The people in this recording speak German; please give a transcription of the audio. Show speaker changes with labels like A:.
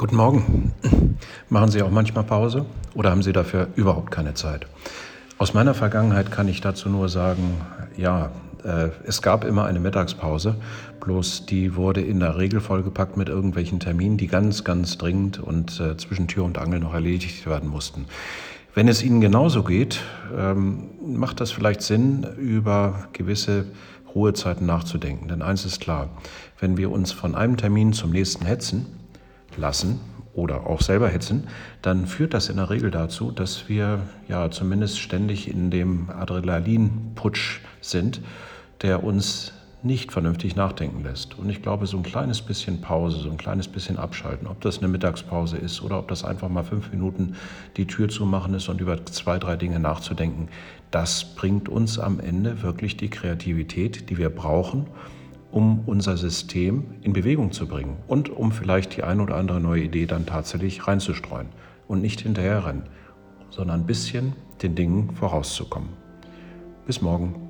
A: Guten Morgen. Machen Sie auch manchmal Pause oder haben Sie dafür überhaupt keine Zeit? Aus meiner Vergangenheit kann ich dazu nur sagen, ja, äh, es gab immer eine Mittagspause, bloß die wurde in der Regel vollgepackt mit irgendwelchen Terminen, die ganz, ganz dringend und äh, zwischen Tür und Angel noch erledigt werden mussten. Wenn es Ihnen genauso geht, ähm, macht das vielleicht Sinn, über gewisse Ruhezeiten nachzudenken. Denn eins ist klar, wenn wir uns von einem Termin zum nächsten hetzen, lassen oder auch selber hetzen, dann führt das in der Regel dazu, dass wir ja zumindest ständig in dem Adrenalinputsch sind, der uns nicht vernünftig nachdenken lässt. Und ich glaube, so ein kleines bisschen Pause, so ein kleines bisschen Abschalten, ob das eine Mittagspause ist oder ob das einfach mal fünf Minuten die Tür zu machen ist und über zwei, drei Dinge nachzudenken, das bringt uns am Ende wirklich die Kreativität, die wir brauchen, um unser System in Bewegung zu bringen und um vielleicht die eine oder andere neue Idee dann tatsächlich reinzustreuen und nicht hinterherrennen, sondern ein bisschen den Dingen vorauszukommen. Bis morgen.